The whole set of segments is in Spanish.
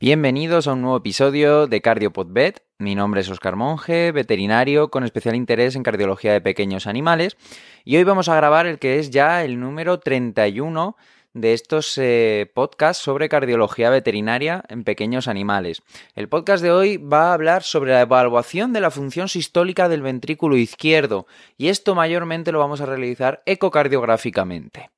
Bienvenidos a un nuevo episodio de CardioPodVet. Mi nombre es Oscar Monge, veterinario con especial interés en cardiología de pequeños animales. Y hoy vamos a grabar el que es ya el número 31 de estos eh, podcasts sobre cardiología veterinaria en pequeños animales. El podcast de hoy va a hablar sobre la evaluación de la función sistólica del ventrículo izquierdo y esto mayormente lo vamos a realizar ecocardiográficamente.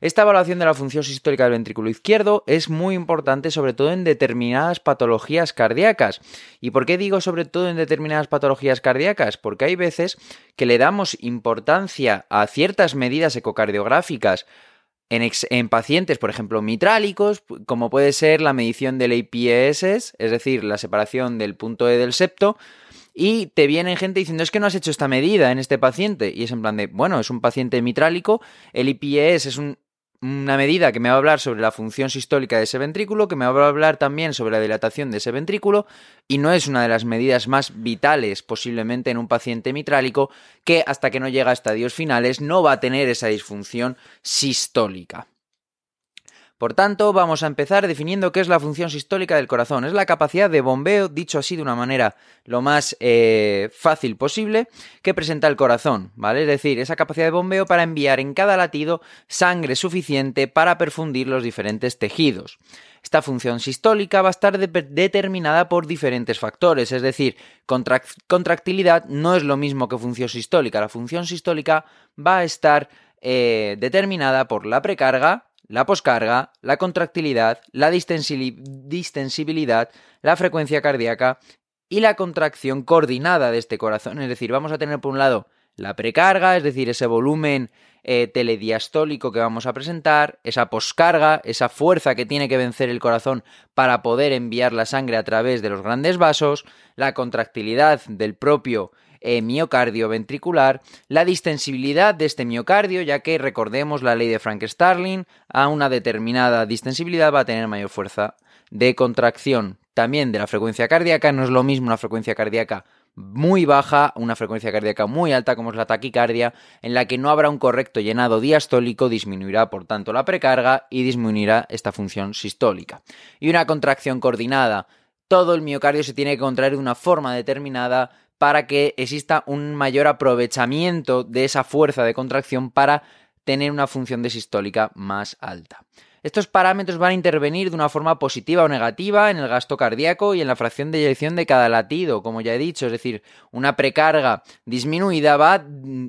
Esta evaluación de la función sistólica del ventrículo izquierdo es muy importante sobre todo en determinadas patologías cardíacas. ¿Y por qué digo sobre todo en determinadas patologías cardíacas? Porque hay veces que le damos importancia a ciertas medidas ecocardiográficas en, pacientes, por ejemplo, mitrálicos, como puede ser la medición del APS, es decir, la separación del punto E del septo, y te viene gente diciendo es que no has hecho esta medida en este paciente y es en plan de, bueno, es un paciente mitrálico, el IPS es un una medida que me va a hablar sobre la función sistólica de ese ventrículo, que me va a hablar también sobre la dilatación de ese ventrículo, y no es una de las medidas más vitales posiblemente en un paciente mitrálico que hasta que no llega a estadios finales no va a tener esa disfunción sistólica. Por tanto, vamos a empezar definiendo qué es la función sistólica del corazón. Es la capacidad de bombeo, dicho así de una manera lo más eh, fácil posible, que presenta el corazón, ¿vale? Es decir, esa capacidad de bombeo para enviar en cada latido sangre suficiente para perfundir los diferentes tejidos. Esta función sistólica va a estar determinada por diferentes factores, es decir, contractilidad no es lo mismo que función sistólica. La función sistólica va a estar eh, determinada por la precarga, la poscarga, la contractilidad, la distensibilidad, la frecuencia cardíaca y la contracción coordinada de este corazón. Es decir, vamos a tener por un lado la precarga, es decir, ese volumen eh, telediastólico que vamos a presentar, esa poscarga, esa fuerza que tiene que vencer el corazón para poder enviar la sangre a través de los grandes vasos, la contractilidad del propio eh, miocardio ventricular, la distensibilidad de este miocardio, ya que recordemos la ley de Frank-Starling, a una determinada distensibilidad va a tener mayor fuerza de contracción. También de la frecuencia cardíaca, no es lo mismo una frecuencia cardíaca muy baja, una frecuencia cardíaca muy alta como es la taquicardia, en la que no habrá un correcto llenado diastólico, disminuirá por tanto la precarga y disminuirá esta función sistólica. Y una contracción coordinada, todo el miocardio se tiene que contraer de una forma determinada para que exista un mayor aprovechamiento de esa fuerza de contracción para tener una función desistólica más alta. Estos parámetros van a intervenir de una forma positiva o negativa en el gasto cardíaco y en la fracción de eyección de cada latido, como ya he dicho, es decir, una precarga disminuida va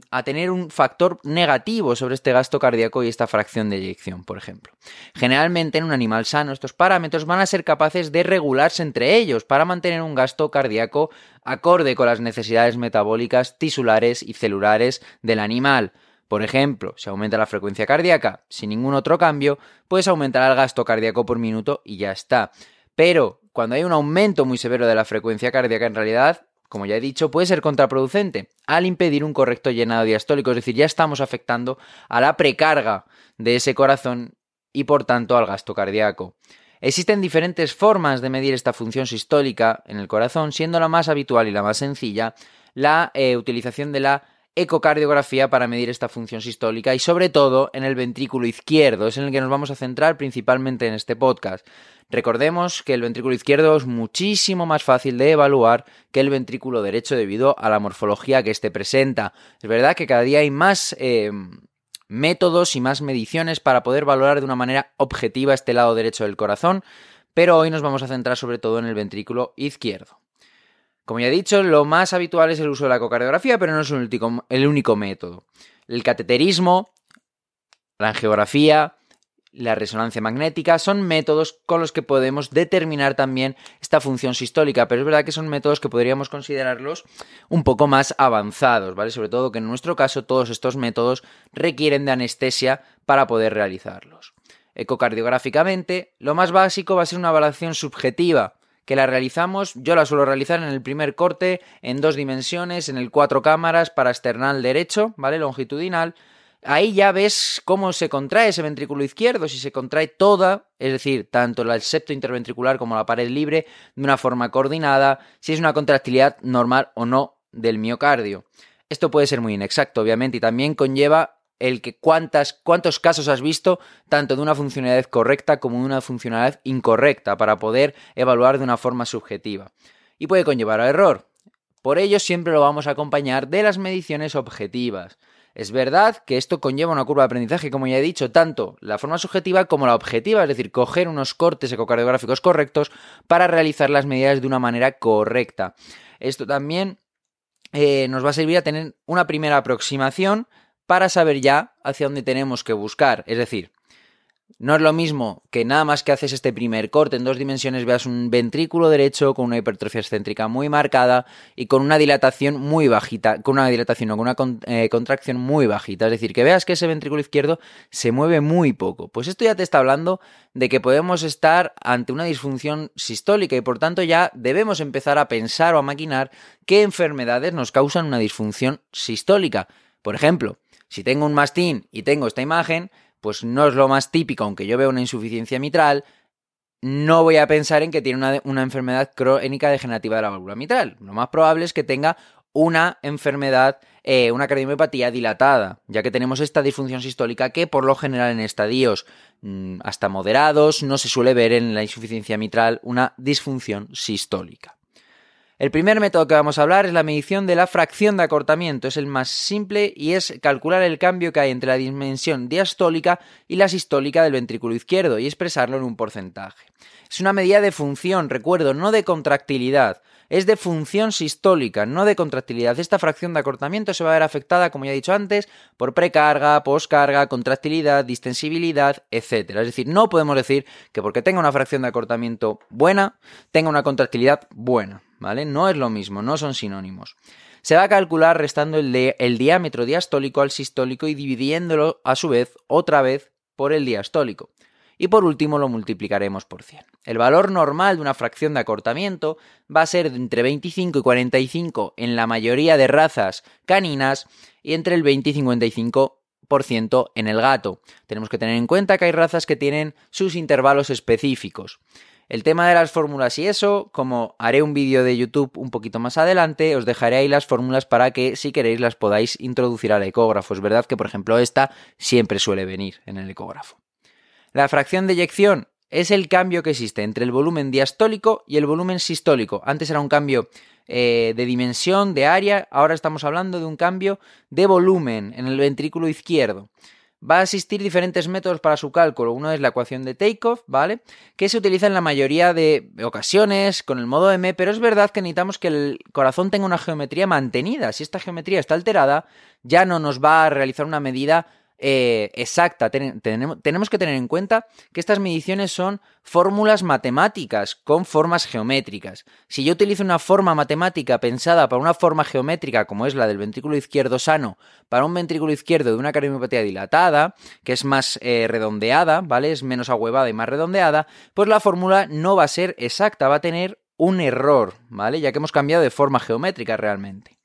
a tener un factor negativo sobre este gasto cardíaco y esta fracción de eyección, por ejemplo. Generalmente en un animal sano estos parámetros van a ser capaces de regularse entre ellos para mantener un gasto cardíaco acorde con las necesidades metabólicas tisulares y celulares del animal. Por ejemplo, si aumenta la frecuencia cardíaca sin ningún otro cambio, pues aumentará el gasto cardíaco por minuto y ya está. Pero cuando hay un aumento muy severo de la frecuencia cardíaca, en realidad, como ya he dicho, puede ser contraproducente al impedir un correcto llenado diastólico, es decir, ya estamos afectando a la precarga de ese corazón y por tanto al gasto cardíaco. Existen diferentes formas de medir esta función sistólica en el corazón, siendo la más habitual y la más sencilla la eh, utilización de la ecocardiografía para medir esta función sistólica y sobre todo en el ventrículo izquierdo, es en el que nos vamos a centrar principalmente en este podcast. Recordemos que el ventrículo izquierdo es muchísimo más fácil de evaluar que el ventrículo derecho debido a la morfología que éste presenta. Es verdad que cada día hay más eh, métodos y más mediciones para poder valorar de una manera objetiva este lado derecho del corazón, pero hoy nos vamos a centrar sobre todo en el ventrículo izquierdo. Como ya he dicho, lo más habitual es el uso de la ecocardiografía, pero no es el único, método. El cateterismo, la angiografía, la resonancia magnética son métodos con los que podemos determinar también esta función sistólica, pero es verdad que son métodos que podríamos considerarlos un poco más avanzados, ¿vale? Sobre todo que en nuestro caso todos estos métodos requieren de anestesia para poder realizarlos. Ecocardiográficamente, lo más básico va a ser una evaluación subjetiva, que la realizamos, yo la suelo realizar en el primer corte, en dos dimensiones, en el cuatro cámaras para external derecho, ¿vale? Longitudinal. Ahí ya ves cómo se contrae ese ventrículo izquierdo, si se contrae toda, es decir, tanto el septo interventricular como la pared libre, de una forma coordinada, si es una contractilidad normal o no del miocardio. Esto puede ser muy inexacto, obviamente, y también conlleva el que cuántas, cuántos casos has visto tanto de una funcionalidad correcta como de una funcionalidad incorrecta para poder evaluar de una forma subjetiva. Y puede conllevar a error. Por ello siempre lo vamos a acompañar de las mediciones objetivas. Es verdad que esto conlleva una curva de aprendizaje, como ya he dicho, tanto la forma subjetiva como la objetiva, es decir, coger unos cortes ecocardiográficos correctos para realizar las medidas de una manera correcta. Esto también eh, nos va a servir a tener una primera aproximación para saber ya hacia dónde tenemos que buscar. Es decir, no es lo mismo que nada más que haces este primer corte en dos dimensiones veas un ventrículo derecho con una hipertrofia excéntrica muy marcada y con una dilatación muy bajita, con una dilatación o con una eh, contracción muy bajita. Es decir, que veas que ese ventrículo izquierdo se mueve muy poco. Pues esto ya te está hablando de que podemos estar ante una disfunción sistólica y por tanto ya debemos empezar a pensar o a maquinar qué enfermedades nos causan una disfunción sistólica. Por ejemplo, si tengo un mastín y tengo esta imagen, pues no es lo más típico, aunque yo veo una insuficiencia mitral, no voy a pensar en que tiene una, enfermedad crónica degenerativa de la válvula mitral. Lo más probable es que tenga una enfermedad, eh, una cardiomiopatía dilatada, ya que tenemos esta disfunción sistólica que por lo general en estadios mm, hasta moderados no se suele ver en la insuficiencia mitral una disfunción sistólica. El primer método que vamos a hablar es la medición de la fracción de acortamiento. Es el más simple y es calcular el cambio que hay entre la dimensión diastólica y la sistólica del ventrículo izquierdo y expresarlo en un porcentaje. Es una medida de función, recuerdo, no de contractilidad. Es de función sistólica, no de contractilidad. Esta fracción de acortamiento se va a ver afectada, como ya he dicho antes, por precarga, poscarga, contractilidad, distensibilidad, etc. Es decir, no podemos decir que porque tenga una fracción de acortamiento buena, tenga una contractilidad buena. ¿vale? No es lo mismo, no son sinónimos. Se va a calcular restando el, el diámetro diastólico al sistólico y dividiéndolo a su vez otra vez por el diastólico. Y por último lo multiplicaremos por 100. El valor normal de una fracción de acortamiento va a ser entre 25 y 45 en la mayoría de razas caninas y entre el 20 y 55% en el gato. Tenemos que tener en cuenta que hay razas que tienen sus intervalos específicos. El tema de las fórmulas y eso, como haré un vídeo de YouTube un poquito más adelante, os dejaré ahí las fórmulas para que si queréis las podáis introducir al ecógrafo. Es verdad que, por ejemplo, esta siempre suele venir en el ecógrafo. La fracción de eyección es el cambio que existe entre el volumen diastólico y el volumen sistólico. Antes era un cambio eh, de dimensión, de área, ahora estamos hablando de un cambio de volumen en el ventrículo izquierdo va a existir diferentes métodos para su cálculo. Uno es la ecuación de takeoff, ¿vale? Que se utiliza en la mayoría de ocasiones con el modo M, pero es verdad que necesitamos que el corazón tenga una geometría mantenida. Si esta geometría está alterada, ya no nos va a realizar una medida eh, exacta. tenemos que tener en cuenta que estas mediciones son fórmulas matemáticas con formas geométricas. Si yo utilizo una forma matemática pensada para una forma geométrica como es la del ventrículo izquierdo sano, para un ventrículo izquierdo de una cardiomiopatía dilatada, que es más eh, redondeada, ¿vale? Es menos ahuevada y más redondeada, pues la fórmula no va a ser exacta, va a tener un error, ¿vale? Ya que hemos cambiado de forma geométrica realmente.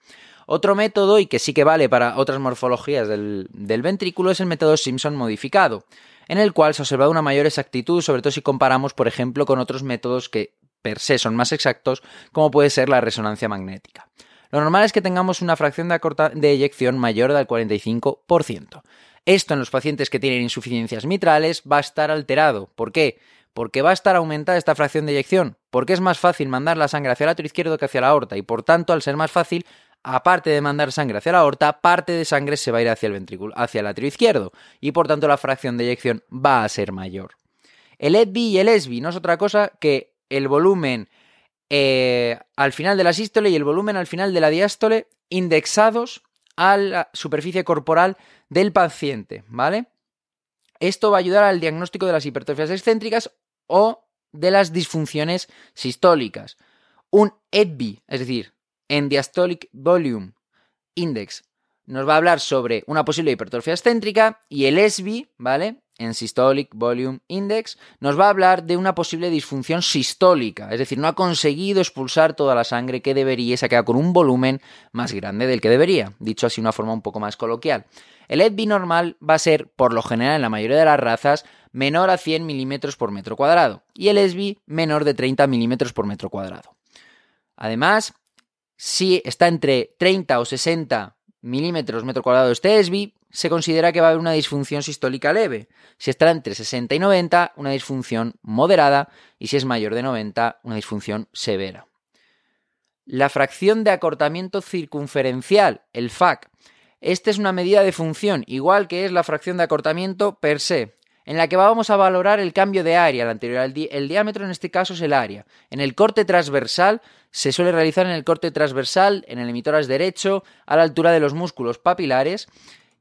Otro método, y que sí que vale para otras morfologías del, ventrículo, es el método Simpson modificado, en el cual se ha observado una mayor exactitud, sobre todo si comparamos, por ejemplo, con otros métodos que per se son más exactos, como puede ser la resonancia magnética. Lo normal es que tengamos una fracción de, de eyección mayor del 45%. Esto en los pacientes que tienen insuficiencias mitrales va a estar alterado. ¿Por qué? Porque va a estar aumentada esta fracción de eyección, porque es más fácil mandar la sangre hacia el atrio izquierdo que hacia la aorta y por tanto, al ser más fácil, aparte de mandar sangre hacia la aorta, parte de sangre se va a ir hacia el ventrículo, hacia el atrio izquierdo, y por tanto la fracción de eyección va a ser mayor. El EDB y el ESBI no es otra cosa que el volumen eh, al final de la sístole y el volumen al final de la diástole indexados a la superficie corporal del paciente, ¿vale? Esto va a ayudar al diagnóstico de las hipertrofias excéntricas o de las disfunciones sistólicas. Un EDB, es decir, en Diastolic Volume Index nos va a hablar sobre una posible hipertrofia excéntrica y el SB, ¿vale? En Systolic Volume Index nos va a hablar de una posible disfunción sistólica, es decir, no ha conseguido expulsar toda la sangre que debería se ha quedado con un volumen más grande del que debería, dicho así de una forma un poco más coloquial. El EDB normal va a ser, por lo general en la mayoría de las razas, menor a 100 milímetros por metro cuadrado y el SB menor de 30 milímetros por metro cuadrado. Además, si está entre 30 o 60 milímetros metro cuadrado este ESBI, se considera que va a haber una disfunción sistólica leve. Si está entre 60 y 90, una disfunción moderada. Y si es mayor de 90, una disfunción severa. La fracción de acortamiento circunferencial, el FAC. Esta es una medida de función, igual que es la fracción de acortamiento per se, en la que vamos a valorar el cambio de área. La anterior, el, el, diámetro en este caso es el área. En el corte transversal se suele realizar en el corte transversal, en el emitoras derecho, a la altura de los músculos papilares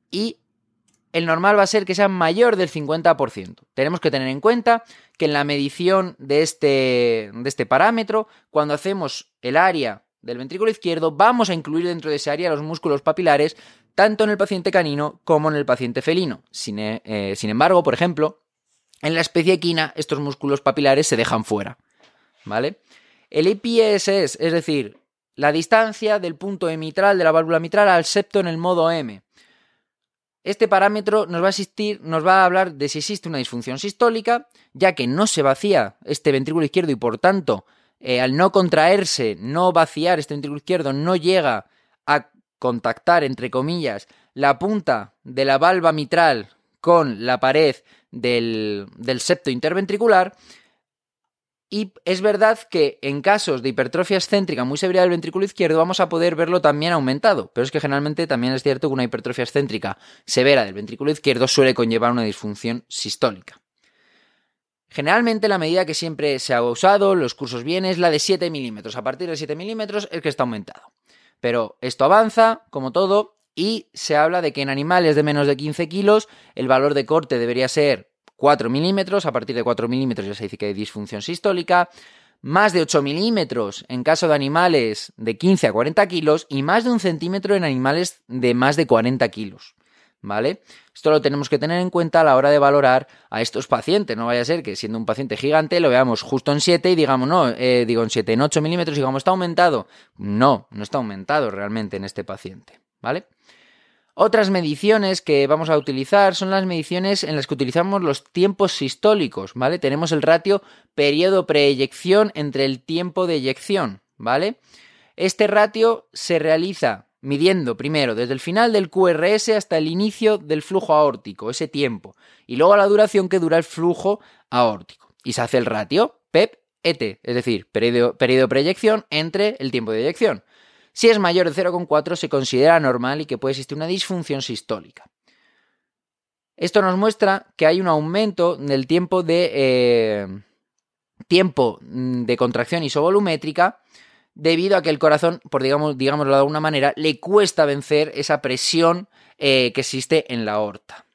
y el normal va a ser que sea mayor del 50%. Tenemos que tener en cuenta que en la medición de este, de este parámetro, cuando hacemos el área del ventrículo izquierdo, vamos a incluir dentro de ese área los músculos papilares, tanto en el paciente canino como en el paciente felino. Sin, eh, sin embargo, por ejemplo, en la especie equina, estos músculos papilares se dejan fuera. ¿Vale? El IPSS, es decir, la distancia del punto emitral de la válvula mitral al septo en el modo M. Este parámetro nos va a asistir, nos va a hablar de si existe una disfunción sistólica, ya que no se vacía este ventrículo izquierdo y por tanto, eh, al no contraerse, no vaciar este ventrículo izquierdo, no llega contactar, entre comillas, la punta de la valva mitral con la pared del, del septo interventricular, y es verdad que en casos de hipertrofia excéntrica muy severa del ventrículo izquierdo vamos a poder verlo también aumentado, pero es que generalmente también es cierto que una hipertrofia excéntrica severa del ventrículo izquierdo suele conllevar una disfunción sistólica. Generalmente la medida que siempre se ha usado, los cursos bien, es la de 7 milímetros. A partir de 7 milímetros es que está aumentado. Pero esto avanza, como todo, y se habla de que en animales de menos de 15 kilos el valor de corte debería ser 4 milímetros, a partir de 4 milímetros ya se dice que hay disfunción sistólica, más de 8 milímetros en caso de animales de 15 a 40 kilos y más de un centímetro en animales de más de 40 kilos. ¿Vale? Esto lo tenemos que tener en cuenta a la hora de valorar a estos pacientes. No vaya a ser que siendo un paciente gigante lo veamos justo en 7 y digamos, no, eh, digo en 7, en 8 milímetros y digamos, está aumentado. No, no está aumentado realmente en este paciente. ¿Vale? Otras mediciones que vamos a utilizar son las mediciones en las que utilizamos los tiempos sistólicos, ¿vale? Tenemos el ratio periodo preeyección entre el tiempo de eyección, ¿vale? Este ratio se realiza midiendo primero desde el final del QRS hasta el inicio del flujo aórtico, ese tiempo, y luego la duración que dura el flujo aórtico. Y se hace el ratio PEP-ET, es decir, periodo, periodo preeyección entre el tiempo de eyección. Si es mayor de 0,4 se considera normal y que puede existir una disfunción sistólica. Esto nos muestra que hay un aumento del tiempo de eh, tiempo de contracción isovolumétrica debido a que el corazón, por digamos, digámoslo de alguna manera, le cuesta vencer esa presión eh, que existe en la aorta.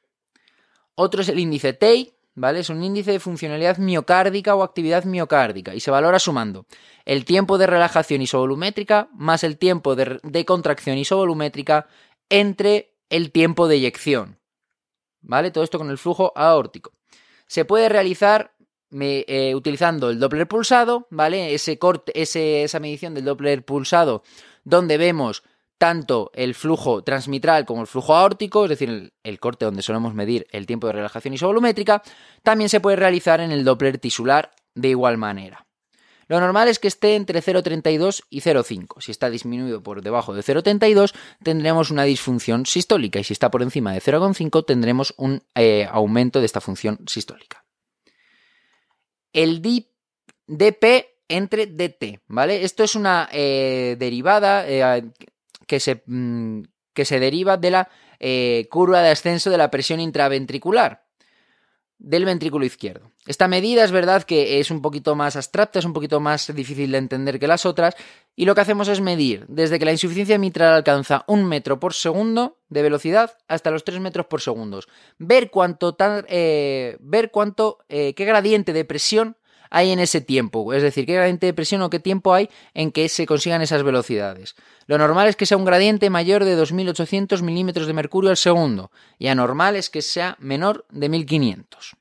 Otro es el índice TEI, ¿vale? Es un índice de funcionalidad miocárdica o actividad miocárdica y se valora sumando el tiempo de relajación isovolumétrica más el tiempo de, contracción isovolumétrica entre el tiempo de eyección, ¿vale? Todo esto con el flujo aórtico. Se puede realizar eh, utilizando el Doppler pulsado, ¿vale? Ese corte, esa medición del Doppler pulsado donde vemos tanto el flujo transmitral como el flujo aórtico, es decir, el, corte donde solemos medir el tiempo de relajación isovolumétrica, también se puede realizar en el Doppler tisular de igual manera. Lo normal es que esté entre 0,32 y 0,5. Si está disminuido por debajo de 0,32, tendremos una disfunción sistólica y si está por encima de 0,5, tendremos un eh, aumento de esta función sistólica. El DP entre DT, ¿vale? Esto es una eh, derivada eh, que se, mm, que se deriva de la eh, curva de ascenso de la presión intraventricular del ventrículo izquierdo. Esta medida es verdad que es un poquito más abstracta, es un poquito más difícil de entender que las otras, y lo que hacemos es medir desde que la insuficiencia mitral alcanza un metro por segundo de velocidad hasta los 3 metros por segundo. Ver cuánto, eh, ver cuánto, eh, qué gradiente de presión hay en ese tiempo, es decir, qué gradiente de presión o qué tiempo hay en que se consigan esas velocidades. Lo normal es que sea un gradiente mayor de 2.800 milímetros de mercurio al segundo y anormal es que sea menor de 1.500.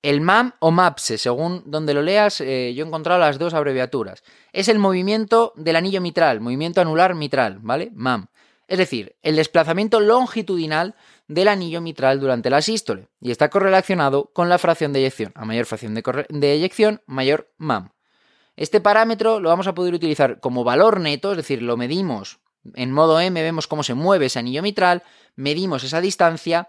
El MAM o MAPSE, según donde lo leas, eh, yo he encontrado las dos abreviaturas. Es el movimiento del anillo mitral, movimiento anular mitral, ¿vale? MAM. Es decir, el desplazamiento longitudinal del anillo mitral durante la sístole y está correlacionado con la fracción de eyección. A mayor fracción de, eyección, mayor MAM. Este parámetro lo vamos a poder utilizar como valor neto, es decir, lo medimos en modo M vemos cómo se mueve ese anillo mitral, medimos esa distancia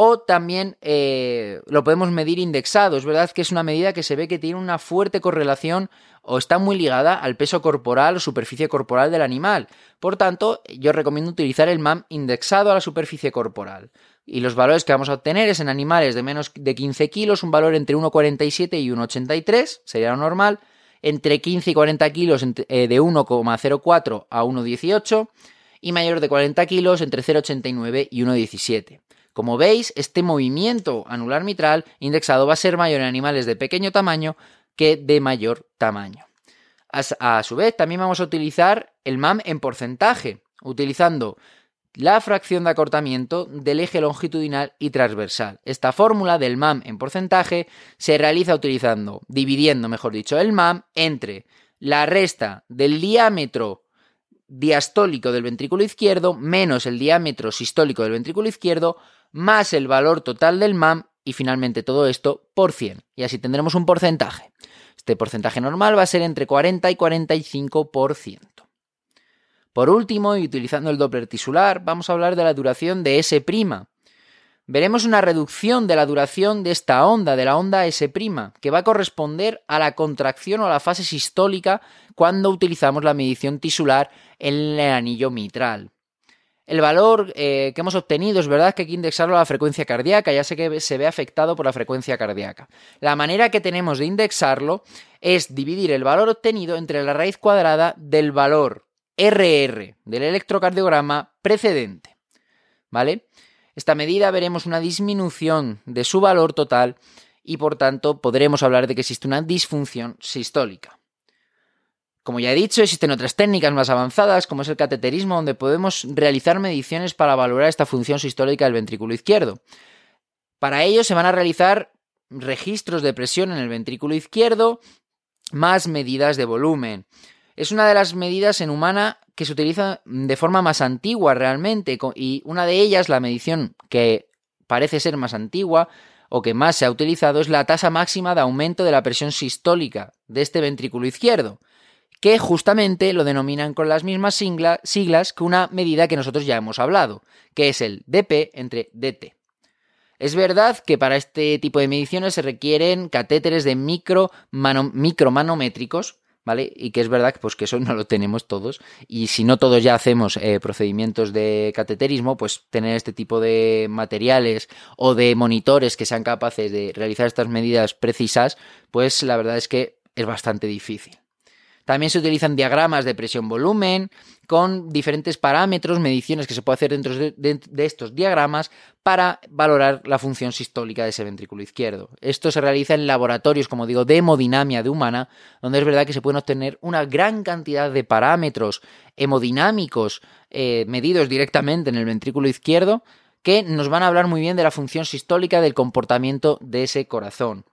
o también eh, lo podemos medir indexado. Es verdad que es una medida que se ve que tiene una fuerte correlación o está muy ligada al peso corporal o superficie corporal del animal. Por tanto, yo recomiendo utilizar el MAM indexado a la superficie corporal. Y los valores que vamos a obtener es en animales de menos de 15 kilos, un valor entre 1,47 y 1,83, sería lo normal. Entre 15 y 40 kilos eh, de 1,04 a 1,18 y mayor de 40 kilos entre 0,89 y 1,17. Como veis, este movimiento anular mitral indexado va a ser mayor en animales de pequeño tamaño que de mayor tamaño. A, su vez, también vamos a utilizar el MAM en porcentaje, utilizando la fracción de acortamiento del eje longitudinal y transversal. Esta fórmula del MAM en porcentaje se realiza utilizando, dividiendo, mejor dicho, el MAM entre la resta del diámetro diastólico del ventrículo izquierdo menos el diámetro sistólico del ventrículo izquierdo más el valor total del MAM y finalmente todo esto por 100. Y así tendremos un porcentaje. Este porcentaje normal va a ser entre 40 y 45%. Por último, y utilizando el Doppler tisular, vamos a hablar de la duración de S'. Veremos una reducción de la duración de esta onda, de la onda S', que va a corresponder a la contracción o a la fase sistólica cuando utilizamos la medición tisular en el anillo mitral. El valor eh, que hemos obtenido es verdad que hay que indexarlo a la frecuencia cardíaca, ya sé que se ve afectado por la frecuencia cardíaca. La manera que tenemos de indexarlo es dividir el valor obtenido entre la raíz cuadrada del valor RR del electrocardiograma precedente. ¿Vale? Esta medida veremos una disminución de su valor total y por tanto podremos hablar de que existe una disfunción sistólica. Como ya he dicho, existen otras técnicas más avanzadas, como es el cateterismo, donde podemos realizar mediciones para valorar esta función sistólica del ventrículo izquierdo. Para ello se van a realizar registros de presión en el ventrículo izquierdo, más medidas de volumen. Es una de las medidas en humana que se utiliza de forma más antigua realmente, y una de ellas, la medición que parece ser más antigua, o que más se ha utilizado es la tasa máxima de aumento de la presión sistólica de este ventrículo izquierdo que justamente lo denominan con las mismas siglas que una medida que nosotros ya hemos hablado, que es el dP entre dt. Es verdad que para este tipo de mediciones se requieren catéteres de micro micromanométricos, ¿vale? Y que es verdad que, pues, que eso no lo tenemos todos. Y si no todos ya hacemos eh, procedimientos de cateterismo, pues tener este tipo de materiales o de monitores que sean capaces de realizar estas medidas precisas, pues la verdad es que es bastante difícil. También se utilizan diagramas de presión-volumen con diferentes parámetros, mediciones que se puede hacer dentro de, estos diagramas para valorar la función sistólica de ese ventrículo izquierdo. Esto se realiza en laboratorios, como digo, de hemodinamia de humana, donde es verdad que se pueden obtener una gran cantidad de parámetros hemodinámicos eh, medidos directamente en el ventrículo izquierdo que nos van a hablar muy bien de la función sistólica del comportamiento de ese corazón.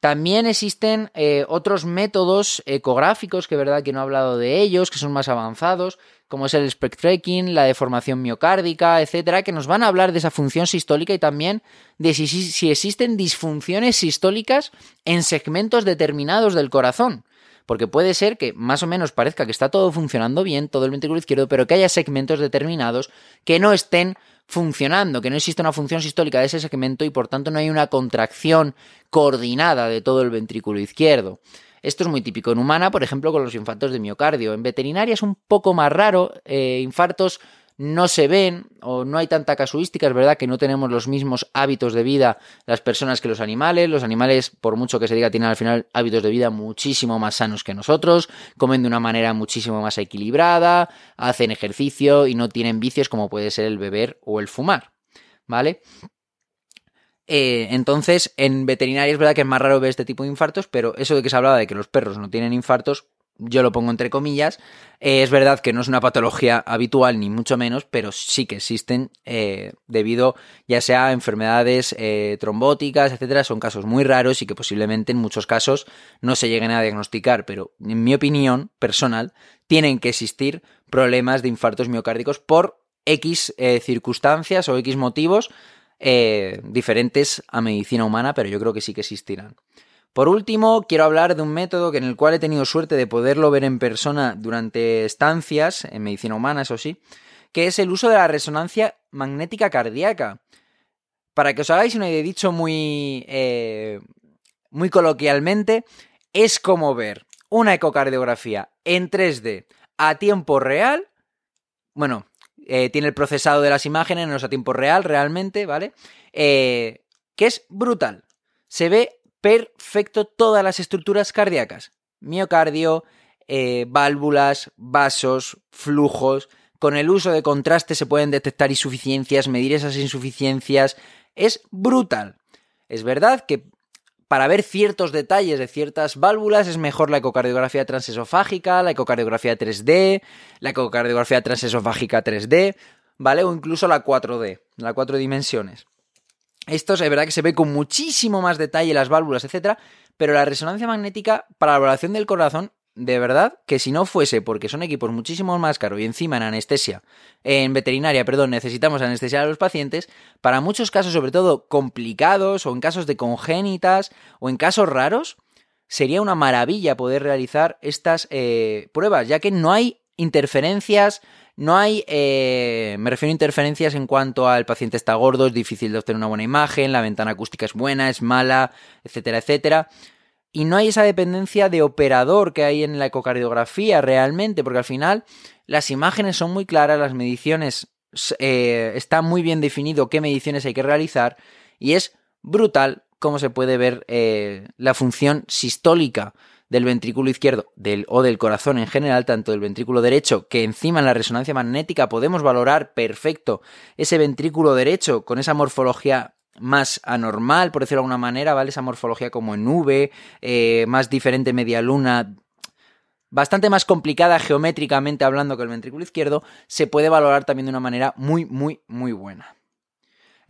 También existen eh, otros métodos ecográficos, que verdad que no he hablado de ellos, que son más avanzados, como es el spectracking, la deformación miocárdica, etcétera, que nos van a hablar de esa función sistólica y también de si, si existen disfunciones sistólicas en segmentos determinados del corazón. Porque puede ser que más o menos parezca que está todo funcionando bien, todo el ventrículo izquierdo, pero que haya segmentos determinados que no estén funcionando, que no existe una función sistólica de ese segmento y por tanto no hay una contracción coordinada de todo el ventrículo izquierdo. Esto es muy típico en humana, por ejemplo, con los infartos de miocardio. En veterinaria es un poco más raro, eh, infartos no se ven o no hay tanta casuística, es verdad que no tenemos los mismos hábitos de vida las personas que los animales, los animales por mucho que se diga tienen al final hábitos de vida muchísimo más sanos que nosotros, comen de una manera muchísimo más equilibrada, hacen ejercicio y no tienen vicios como puede ser el beber o el fumar, ¿vale? Eh, entonces, en veterinaria es verdad que es más raro ver este tipo de infartos, pero eso de que se hablaba de que los perros no tienen infartos, yo lo pongo entre comillas. Eh, es verdad que no es una patología habitual, ni mucho menos, pero sí que existen eh, debido ya sea a enfermedades eh, trombóticas, etcétera. Son casos muy raros y que posiblemente en muchos casos no se lleguen a diagnosticar, pero en mi opinión personal, tienen que existir problemas de infartos miocárdicos por X circunstancias o X motivos diferentes a medicina humana, pero yo creo que sí que existirán. Por último, quiero hablar de un método en el cual he tenido suerte de poderlo ver en persona durante estancias, en medicina humana, eso sí, que es el uso de la resonancia magnética cardíaca. Para que os hagáis una idea, dicho muy, eh, muy coloquialmente, es como ver una ecocardiografía en 3D a tiempo real. Bueno, eh, tiene el procesado de las imágenes, no es a tiempo real realmente, ¿vale? Eh, que es brutal. Se ve perfecto todas las estructuras cardíacas. Miocardio, eh, válvulas, vasos, flujos. Con el uso de contraste se pueden detectar insuficiencias, medir esas insuficiencias. Es brutal. Es verdad que para ver ciertos detalles de ciertas válvulas es mejor la ecocardiografía transesofágica, la ecocardiografía 3D, la ecocardiografía transesofágica 3D, ¿vale? O incluso la 4D, la 4 dimensiones. Esto es verdad que se ve con muchísimo más detalle las válvulas, etcétera, pero la resonancia magnética para la evaluación del corazón, de verdad que si no fuese porque son equipos muchísimo más caros y encima en anestesia, en veterinaria, perdón, necesitamos anestesiar a los pacientes, para muchos casos, sobre todo complicados o en casos de congénitas o en casos raros, sería una maravilla poder realizar estas eh, pruebas, ya que no hay interferencias, no hay, eh, me refiero a interferencias en cuanto al paciente está gordo, es difícil de obtener una buena imagen, la ventana acústica es buena, es mala, etcétera, etcétera. Y no hay esa dependencia de operador que hay en la ecocardiografía realmente, porque al final las imágenes son muy claras, las mediciones eh, está muy bien definido qué mediciones hay que realizar y es brutal cómo se puede ver eh, la función sistólica del ventrículo izquierdo del, o del corazón en general, tanto del ventrículo derecho, que encima en la resonancia magnética podemos valorar perfecto ese ventrículo derecho con esa morfología más anormal, por decirlo de alguna manera, ¿vale? Esa morfología como en V, eh, más diferente media luna, bastante más complicada geométricamente hablando que el ventrículo izquierdo, se puede valorar también de una manera muy, muy, muy buena.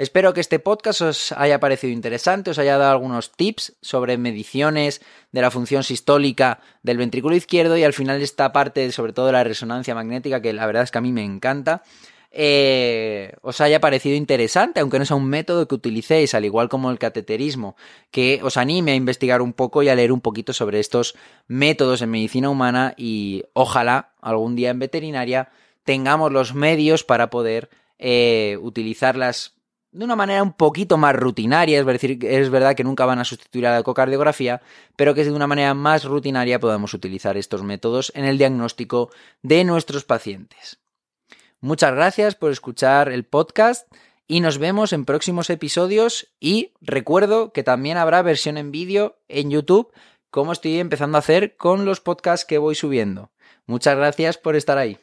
Espero que este podcast os haya parecido interesante, os haya dado algunos tips sobre mediciones de la función sistólica del ventrículo izquierdo y al final esta parte, sobre todo de la resonancia magnética, que la verdad es que a mí me encanta. Eh, os haya parecido interesante, aunque no sea un método que utilicéis, al igual como el cateterismo, que os anime a investigar un poco y a leer un poquito sobre estos métodos en medicina humana y ojalá algún día en veterinaria tengamos los medios para poder eh, utilizarlas de una manera un poquito más rutinaria, es decir, es verdad que nunca van a sustituir a la ecocardiografía, pero que de una manera más rutinaria podamos utilizar estos métodos en el diagnóstico de nuestros pacientes. Muchas gracias por escuchar el podcast y nos vemos en próximos episodios y recuerdo que también habrá versión en vídeo en YouTube como estoy empezando a hacer con los podcasts que voy subiendo. Muchas gracias por estar ahí.